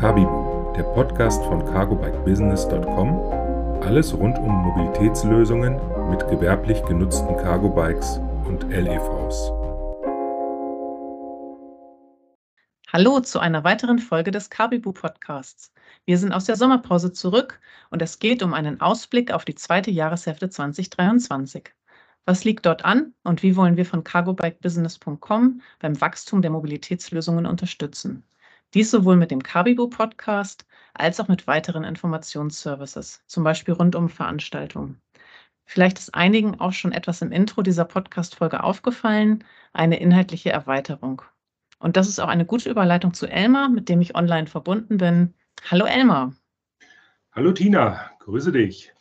Kabibu, der Podcast von cargobikebusiness.com. Alles rund um Mobilitätslösungen mit gewerblich genutzten Cargobikes und LEVs. Hallo zu einer weiteren Folge des Kabibu Podcasts. Wir sind aus der Sommerpause zurück und es geht um einen Ausblick auf die zweite Jahreshälfte 2023. Was liegt dort an und wie wollen wir von cargobikebusiness.com beim Wachstum der Mobilitätslösungen unterstützen? Dies sowohl mit dem Kabibu Podcast als auch mit weiteren Informationsservices, zum Beispiel rund um Veranstaltungen. Vielleicht ist einigen auch schon etwas im Intro dieser Podcast-Folge aufgefallen, eine inhaltliche Erweiterung. Und das ist auch eine gute Überleitung zu Elmar, mit dem ich online verbunden bin. Hallo Elmar. Hallo Tina, grüße dich.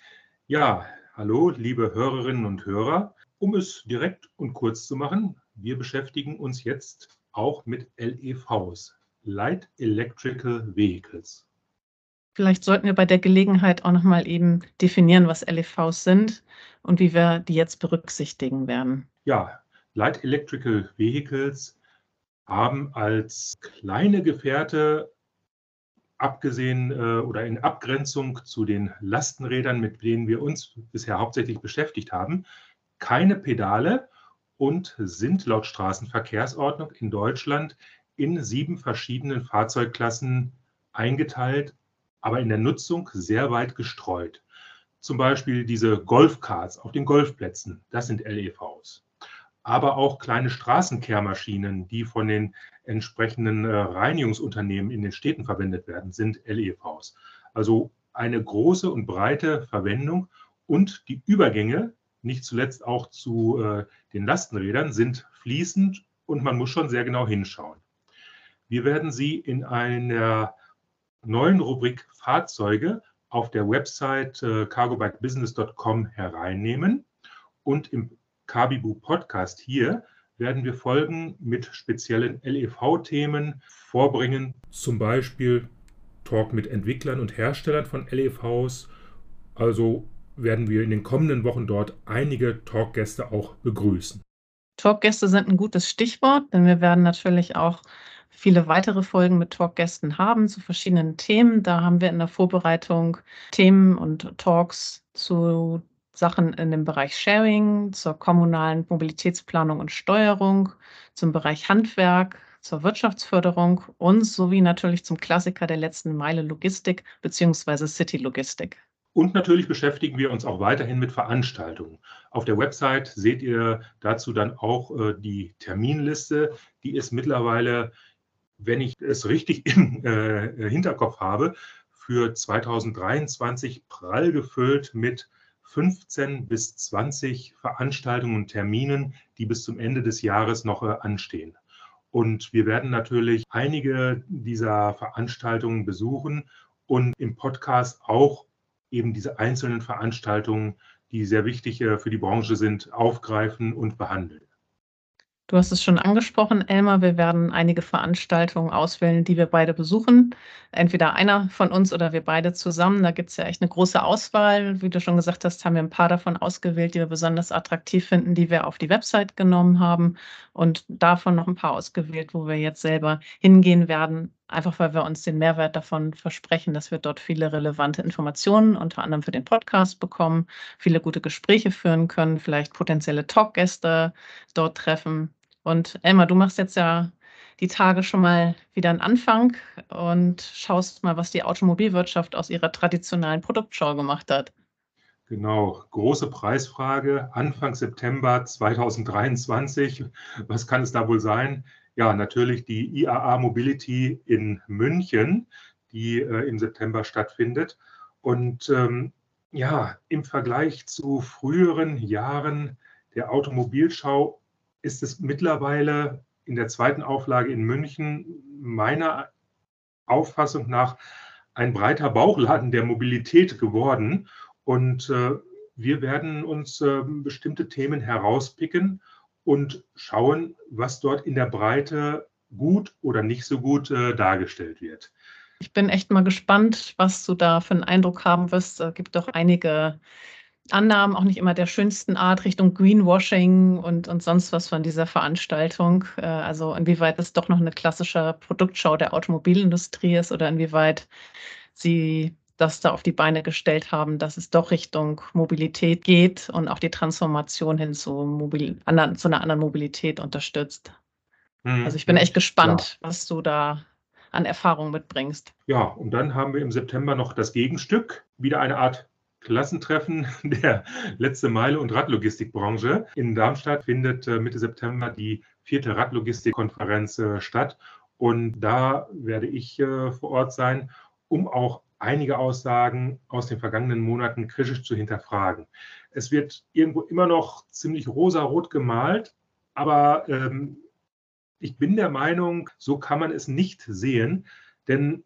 Ja, hallo liebe Hörerinnen und Hörer. Um es direkt und kurz zu machen, wir beschäftigen uns jetzt auch mit LEVs, Light Electrical Vehicles. Vielleicht sollten wir bei der Gelegenheit auch nochmal eben definieren, was LEVs sind und wie wir die jetzt berücksichtigen werden. Ja, Light Electrical Vehicles haben als kleine Gefährte, abgesehen äh, oder in Abgrenzung zu den Lastenrädern, mit denen wir uns bisher hauptsächlich beschäftigt haben, keine Pedale und sind laut Straßenverkehrsordnung in Deutschland in sieben verschiedenen Fahrzeugklassen eingeteilt, aber in der Nutzung sehr weit gestreut. Zum Beispiel diese Golfkarts auf den Golfplätzen, das sind LEVs. Aber auch kleine Straßenkehrmaschinen, die von den entsprechenden äh, Reinigungsunternehmen in den Städten verwendet werden, sind LEVs. Also eine große und breite Verwendung und die Übergänge, nicht zuletzt auch zu äh, den Lastenrädern, sind fließend und man muss schon sehr genau hinschauen. Wir werden Sie in einer neuen Rubrik Fahrzeuge auf der Website äh, cargobikebusiness.com hereinnehmen und im Kabibu Podcast hier werden wir Folgen mit speziellen LEV-Themen vorbringen. Zum Beispiel Talk mit Entwicklern und Herstellern von LEVs. Also werden wir in den kommenden Wochen dort einige Talkgäste auch begrüßen. Talkgäste sind ein gutes Stichwort, denn wir werden natürlich auch viele weitere Folgen mit Talkgästen haben zu verschiedenen Themen. Da haben wir in der Vorbereitung Themen und Talks zu Sachen in dem Bereich Sharing, zur kommunalen Mobilitätsplanung und Steuerung, zum Bereich Handwerk, zur Wirtschaftsförderung und sowie natürlich zum Klassiker der letzten Meile Logistik bzw. City Logistik. Und natürlich beschäftigen wir uns auch weiterhin mit Veranstaltungen. Auf der Website seht ihr dazu dann auch äh, die Terminliste. Die ist mittlerweile wenn ich es richtig im äh, Hinterkopf habe, für 2023 prall gefüllt mit 15 bis 20 Veranstaltungen und Terminen, die bis zum Ende des Jahres noch äh, anstehen. Und wir werden natürlich einige dieser Veranstaltungen besuchen und im Podcast auch eben diese einzelnen Veranstaltungen, die sehr wichtig äh, für die Branche sind, aufgreifen und behandeln. Du hast es schon angesprochen, Elmar. Wir werden einige Veranstaltungen auswählen, die wir beide besuchen. Entweder einer von uns oder wir beide zusammen. Da gibt es ja echt eine große Auswahl. Wie du schon gesagt hast, haben wir ein paar davon ausgewählt, die wir besonders attraktiv finden, die wir auf die Website genommen haben. Und davon noch ein paar ausgewählt, wo wir jetzt selber hingehen werden. Einfach weil wir uns den Mehrwert davon versprechen, dass wir dort viele relevante Informationen, unter anderem für den Podcast bekommen, viele gute Gespräche führen können, vielleicht potenzielle Talkgäste dort treffen und Elmar, du machst jetzt ja die Tage schon mal wieder einen Anfang und schaust mal, was die Automobilwirtschaft aus ihrer traditionellen Produktschau gemacht hat. Genau, große Preisfrage, Anfang September 2023. Was kann es da wohl sein? Ja, natürlich die IAA Mobility in München, die äh, im September stattfindet. Und ähm, ja, im Vergleich zu früheren Jahren der Automobilschau ist es mittlerweile in der zweiten Auflage in München meiner Auffassung nach ein breiter Bauchladen der Mobilität geworden. Und äh, wir werden uns äh, bestimmte Themen herauspicken und schauen, was dort in der Breite gut oder nicht so gut äh, dargestellt wird. Ich bin echt mal gespannt, was du da für einen Eindruck haben wirst. Es gibt doch einige Annahmen auch nicht immer der schönsten Art Richtung Greenwashing und, und sonst was von dieser Veranstaltung. Äh, also inwieweit es doch noch eine klassische Produktschau der Automobilindustrie ist oder inwieweit Sie das da auf die Beine gestellt haben, dass es doch Richtung Mobilität geht und auch die Transformation hin zu, Mobil anderen, zu einer anderen Mobilität unterstützt. Mhm. Also ich bin echt gespannt, ja. was du da an Erfahrung mitbringst. Ja, und dann haben wir im September noch das Gegenstück, wieder eine Art Klassentreffen der letzte Meile und Radlogistikbranche. In Darmstadt findet äh, Mitte September die vierte Radlogistikkonferenz äh, statt. Und da werde ich äh, vor Ort sein, um auch einige Aussagen aus den vergangenen Monaten kritisch zu hinterfragen. Es wird irgendwo immer noch ziemlich rosa-rot gemalt, aber ähm, ich bin der Meinung, so kann man es nicht sehen, denn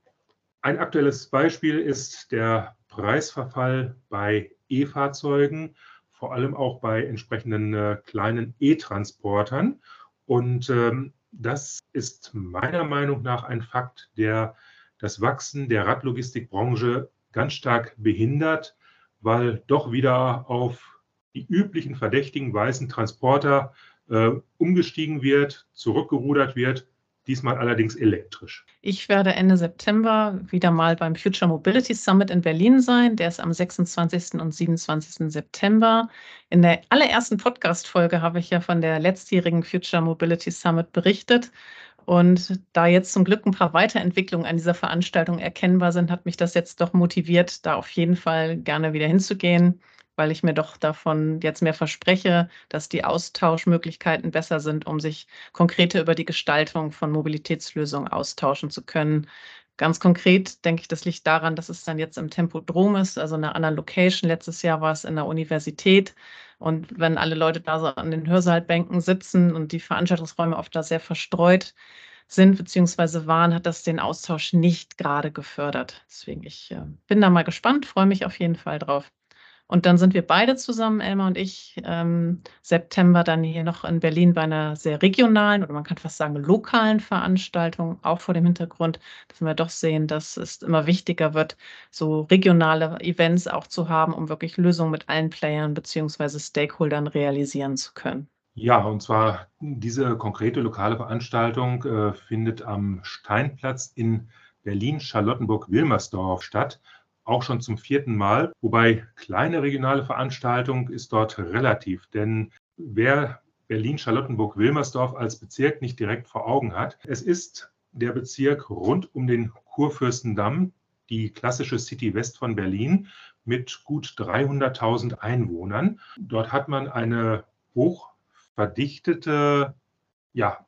ein aktuelles Beispiel ist der Preisverfall bei E-Fahrzeugen, vor allem auch bei entsprechenden äh, kleinen E-Transportern. Und ähm, das ist meiner Meinung nach ein Fakt, der das Wachsen der Radlogistikbranche ganz stark behindert, weil doch wieder auf die üblichen verdächtigen weißen Transporter äh, umgestiegen wird, zurückgerudert wird diesmal allerdings elektrisch. Ich werde Ende September wieder mal beim Future Mobility Summit in Berlin sein. Der ist am 26. und 27. September. In der allerersten Podcast-Folge habe ich ja von der letztjährigen Future Mobility Summit berichtet. Und da jetzt zum Glück ein paar Weiterentwicklungen an dieser Veranstaltung erkennbar sind, hat mich das jetzt doch motiviert, da auf jeden Fall gerne wieder hinzugehen weil ich mir doch davon jetzt mehr verspreche, dass die Austauschmöglichkeiten besser sind, um sich konkreter über die Gestaltung von Mobilitätslösungen austauschen zu können. Ganz konkret denke ich, das liegt daran, dass es dann jetzt im Tempodrom ist, also in einer anderen Location. Letztes Jahr war es in der Universität. Und wenn alle Leute da so an den Hörsaalbänken sitzen und die Veranstaltungsräume oft da sehr verstreut sind bzw. waren, hat das den Austausch nicht gerade gefördert. Deswegen, ich äh, bin da mal gespannt, freue mich auf jeden Fall drauf. Und dann sind wir beide zusammen, Elmar und ich, ähm, September dann hier noch in Berlin bei einer sehr regionalen oder man kann fast sagen lokalen Veranstaltung, auch vor dem Hintergrund, dass wir doch sehen, dass es immer wichtiger wird, so regionale Events auch zu haben, um wirklich Lösungen mit allen Playern bzw. Stakeholdern realisieren zu können. Ja, und zwar diese konkrete lokale Veranstaltung äh, findet am Steinplatz in Berlin-Charlottenburg-Wilmersdorf statt auch schon zum vierten Mal. Wobei kleine regionale Veranstaltung ist dort relativ, denn wer Berlin-Charlottenburg-Wilmersdorf als Bezirk nicht direkt vor Augen hat, es ist der Bezirk rund um den Kurfürstendamm, die klassische City West von Berlin mit gut 300.000 Einwohnern. Dort hat man eine hochverdichtete ja,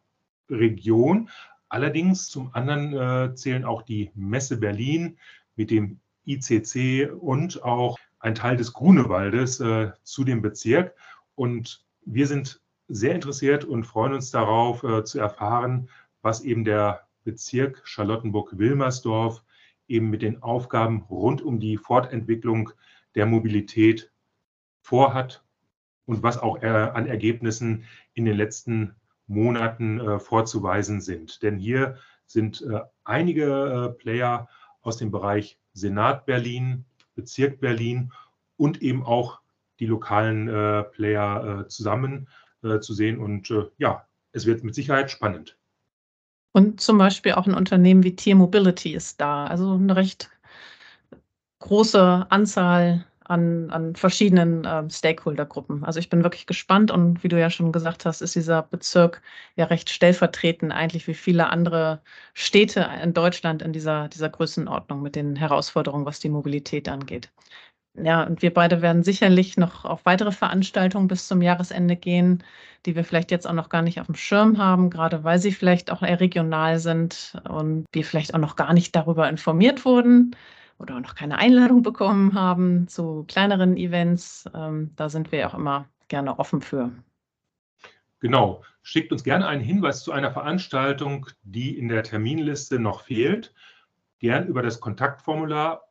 Region. Allerdings zum anderen äh, zählen auch die Messe Berlin mit dem ICC und auch ein Teil des Grunewaldes äh, zu dem Bezirk. Und wir sind sehr interessiert und freuen uns darauf äh, zu erfahren, was eben der Bezirk Charlottenburg-Wilmersdorf eben mit den Aufgaben rund um die Fortentwicklung der Mobilität vorhat und was auch äh, an Ergebnissen in den letzten Monaten äh, vorzuweisen sind. Denn hier sind äh, einige äh, Player aus dem Bereich Senat Berlin, Bezirk Berlin und eben auch die lokalen äh, Player äh, zusammen äh, zu sehen. Und äh, ja, es wird mit Sicherheit spannend. Und zum Beispiel auch ein Unternehmen wie Tier Mobility ist da. Also eine recht große Anzahl an, an verschiedenen äh, Stakeholdergruppen. Also ich bin wirklich gespannt und wie du ja schon gesagt hast, ist dieser Bezirk ja recht stellvertretend eigentlich wie viele andere Städte in Deutschland in dieser, dieser Größenordnung mit den Herausforderungen, was die Mobilität angeht. Ja, und wir beide werden sicherlich noch auf weitere Veranstaltungen bis zum Jahresende gehen, die wir vielleicht jetzt auch noch gar nicht auf dem Schirm haben, gerade weil sie vielleicht auch eher regional sind und wir vielleicht auch noch gar nicht darüber informiert wurden oder noch keine Einladung bekommen haben zu kleineren Events, ähm, da sind wir auch immer gerne offen für. Genau. Schickt uns gerne einen Hinweis zu einer Veranstaltung, die in der Terminliste noch fehlt. Gern über das Kontaktformular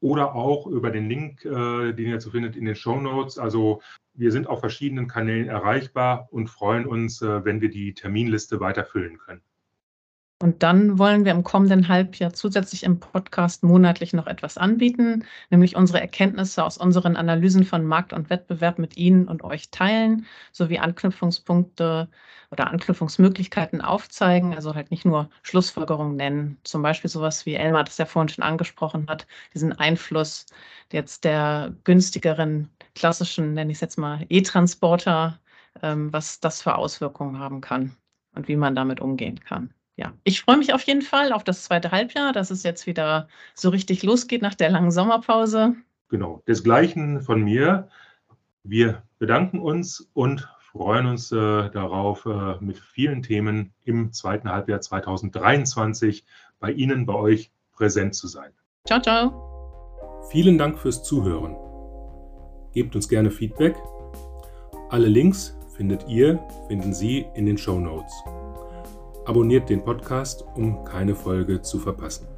oder auch über den Link, äh, den ihr zu findet in den Show Notes. Also wir sind auf verschiedenen Kanälen erreichbar und freuen uns, äh, wenn wir die Terminliste weiterfüllen können. Und dann wollen wir im kommenden Halbjahr zusätzlich im Podcast monatlich noch etwas anbieten, nämlich unsere Erkenntnisse aus unseren Analysen von Markt und Wettbewerb mit Ihnen und euch teilen, sowie Anknüpfungspunkte oder Anknüpfungsmöglichkeiten aufzeigen, also halt nicht nur Schlussfolgerungen nennen. Zum Beispiel sowas wie Elmar das ja vorhin schon angesprochen hat, diesen Einfluss jetzt der günstigeren klassischen, nenne ich es jetzt mal, E-Transporter, ähm, was das für Auswirkungen haben kann und wie man damit umgehen kann ja, ich freue mich auf jeden Fall auf das zweite Halbjahr, dass es jetzt wieder so richtig losgeht nach der langen Sommerpause. Genau, desgleichen von mir. Wir bedanken uns und freuen uns äh, darauf, äh, mit vielen Themen im zweiten Halbjahr 2023 bei Ihnen, bei euch präsent zu sein. Ciao, ciao. Vielen Dank fürs Zuhören. Gebt uns gerne Feedback. Alle Links findet ihr, finden Sie in den Show Notes. Abonniert den Podcast, um keine Folge zu verpassen.